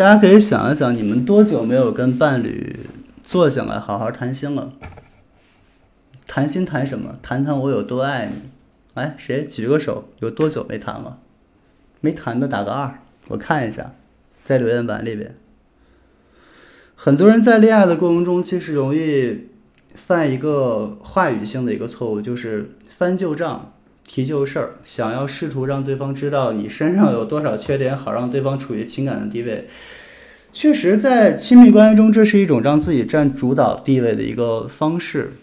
大家可以想一想，你们多久没有跟伴侣坐下来好好谈心了？谈心谈什么？谈谈我有多爱你。哎，谁举个手？有多久没谈了？没谈的打个二，我看一下，在留言板里边。很多人在恋爱的过程中，其实容易犯一个话语性的一个错误，就是翻旧账、提旧事儿，想要试图让对方知道你身上有多少缺点，好让对方处于情感的地位。确实，在亲密关系中，这是一种让自己占主导地位的一个方式。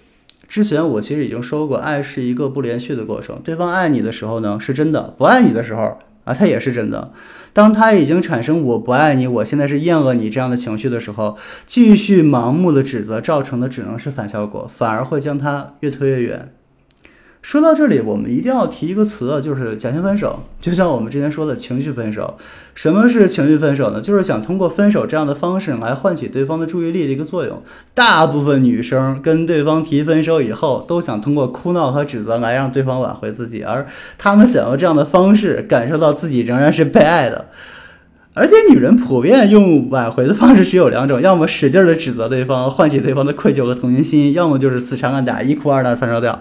之前我其实已经说过，爱是一个不连续的过程。对方爱你的时候呢，是真的；不爱你的时候啊，他也是真的。当他已经产生“我不爱你，我现在是厌恶你”这样的情绪的时候，继续盲目的指责，造成的只能是反效果，反而会将他越推越远。说到这里，我们一定要提一个词，就是假性分手。就像我们之前说的情绪分手，什么是情绪分手呢？就是想通过分手这样的方式来唤起对方的注意力的一个作用。大部分女生跟对方提分手以后，都想通过哭闹和指责来让对方挽回自己，而他们想要这样的方式，感受到自己仍然是被爱的。而且女人普遍用挽回的方式只有两种：要么使劲的指责对方，唤起对方的愧疚和同情心；要么就是死缠烂打，一哭二闹三上吊，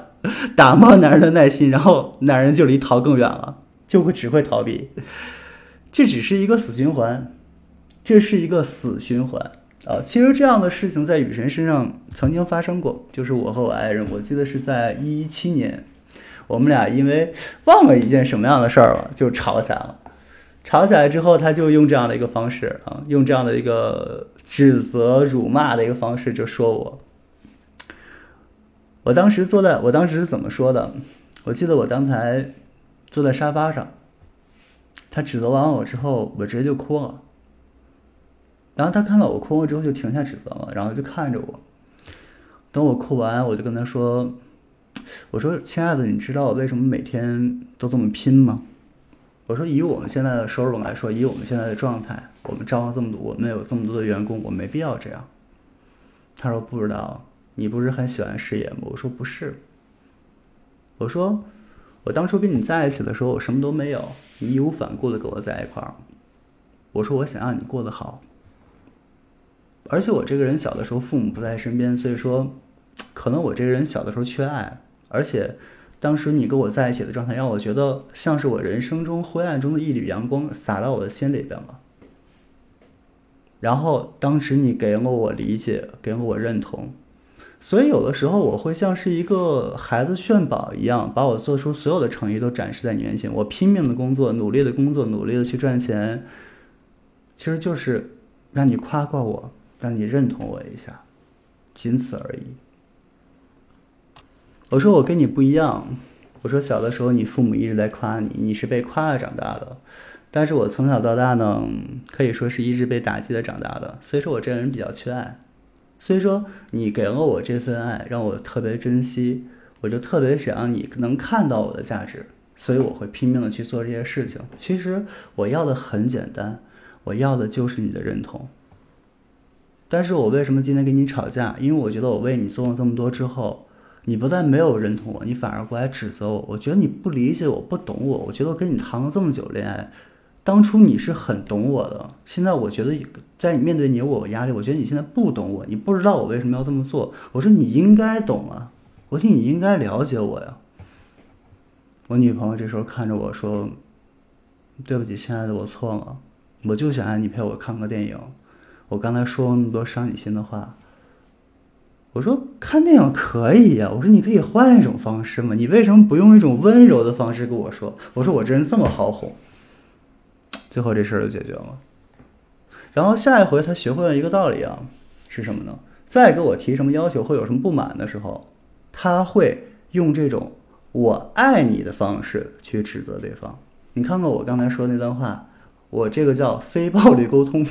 打磨男人的耐心，然后男人就离逃更远了，就会只会逃避。这只是一个死循环，这是一个死循环啊！其实这样的事情在雨神身上曾经发生过，就是我和我爱人，我记得是在一七年，我们俩因为忘了一件什么样的事儿了，就吵起来了。吵起来之后，他就用这样的一个方式啊，用这样的一个指责、辱骂的一个方式，就说我。我当时坐在，我当时是怎么说的？我记得我刚才坐在沙发上，他指责完我之后，我直接就哭了。然后他看到我哭了之后，就停下指责了，然后就看着我。等我哭完，我就跟他说：“我说，亲爱的，你知道我为什么每天都这么拼吗？”我说，以我们现在的收入来说，以我们现在的状态，我们招了这么多，我们有这么多的员工，我没必要这样。他说不知道，你不是很喜欢事业吗？我说不是。我说，我当初跟你在一起的时候，我什么都没有，你义无反顾的跟我在一块儿。我说我想让你过得好，而且我这个人小的时候父母不在身边，所以说，可能我这个人小的时候缺爱，而且。当时你跟我在一起的状态，让我觉得像是我人生中灰暗中的一缕阳光洒到我的心里边了。然后当时你给了我理解，给了我认同，所以有的时候我会像是一个孩子炫宝一样，把我做出所有的诚意都展示在你面前。我拼命的工作，努力的工作，努力的去赚钱，其实就是让你夸夸我，让你认同我一下，仅此而已。我说我跟你不一样，我说小的时候你父母一直在夸你，你是被夸着长大的，但是我从小到大呢，可以说是一直被打击的长大的，所以说我这个人比较缺爱，所以说你给了我这份爱，让我特别珍惜，我就特别想让你能看到我的价值，所以我会拼命的去做这些事情。其实我要的很简单，我要的就是你的认同。但是我为什么今天跟你吵架？因为我觉得我为你做了这么多之后。你不但没有认同我，你反而过来指责我。我觉得你不理解我，不懂我。我觉得我跟你谈了这么久恋爱，当初你是很懂我的。现在我觉得在你面对你我有压力，我觉得你现在不懂我，你不知道我为什么要这么做。我说你应该懂啊，我说你应该了解我呀。我女朋友这时候看着我说：“对不起，亲爱的，我错了。我就想让你陪我看个电影。我刚才说了那么多伤你心的话。”我说看电影可以呀，我说你可以换一种方式嘛，你为什么不用一种温柔的方式跟我说？我说我这人这么好哄，最后这事儿就解决了。然后下一回他学会了一个道理啊，是什么呢？再给我提什么要求或有什么不满的时候，他会用这种我爱你的方式去指责对方。你看看我刚才说那段话，我这个叫非暴力沟通。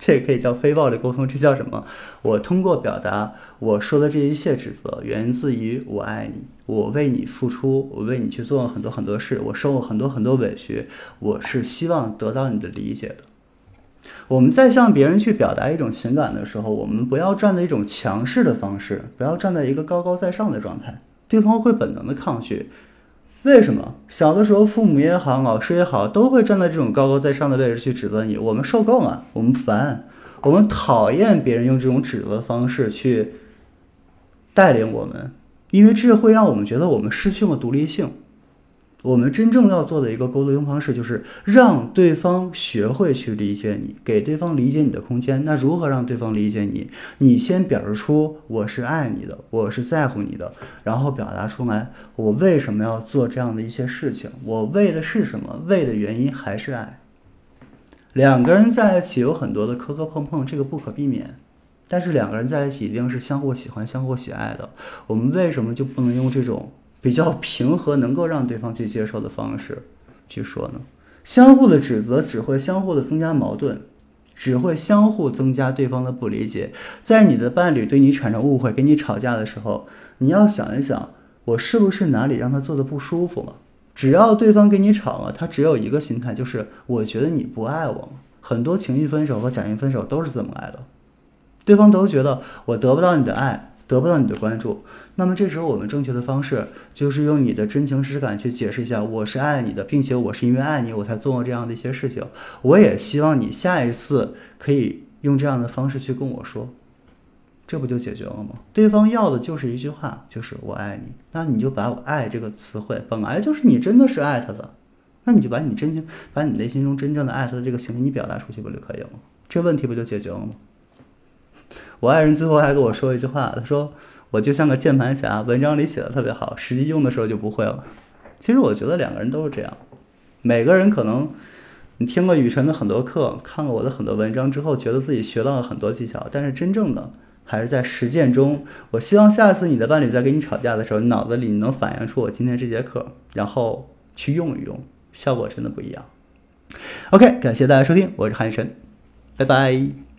这也可以叫非暴力沟通，这叫什么？我通过表达我说的这一切指责，源自于我爱你，我为你付出，我为你去做了很多很多事，我受过很多很多委屈，我是希望得到你的理解的。我们在向别人去表达一种情感的时候，我们不要站在一种强势的方式，不要站在一个高高在上的状态，对方会本能的抗拒。为什么？小的时候，父母也好，老师也好，都会站在这种高高在上的位置去指责你。我们受够了，我们烦，我们讨厌别人用这种指责的方式去带领我们，因为这会让我们觉得我们失去了独立性。我们真正要做的一个沟通方式，就是让对方学会去理解你，给对方理解你的空间。那如何让对方理解你？你先表示出我是爱你的，我是在乎你的，然后表达出来我为什么要做这样的一些事情，我为的是什么？为的原因还是爱。两个人在一起有很多的磕磕碰碰，这个不可避免。但是两个人在一起一定是相互喜欢、相互喜爱的。我们为什么就不能用这种？比较平和，能够让对方去接受的方式去说呢？相互的指责只会相互的增加矛盾，只会相互增加对方的不理解。在你的伴侣对你产生误会、跟你吵架的时候，你要想一想，我是不是哪里让他做的不舒服了？只要对方跟你吵了，他只有一个心态，就是我觉得你不爱我了。很多情绪分手和假性分手都是这么来的，对方都觉得我得不到你的爱。得不到你的关注，那么这时候我们正确的方式就是用你的真情实感去解释一下，我是爱你的，并且我是因为爱你我才做过这样的一些事情。我也希望你下一次可以用这样的方式去跟我说，这不就解决了吗？对方要的就是一句话，就是我爱你。那你就把我爱这个词汇，本来就是你真的是爱他的，那你就把你真情，把你内心中真正的爱他的这个行为，你表达出去不就可以了吗？这问题不就解决了吗？我爱人最后还跟我说一句话，他说：“我就像个键盘侠，文章里写的特别好，实际用的时候就不会了。”其实我觉得两个人都是这样，每个人可能你听过雨辰的很多课，看过我的很多文章之后，觉得自己学到了很多技巧，但是真正的还是在实践中。我希望下次你的伴侣在跟你吵架的时候，脑子里你能反映出我今天这节课，然后去用一用，效果真的不一样。OK，感谢大家收听，我是韩雨辰，拜拜。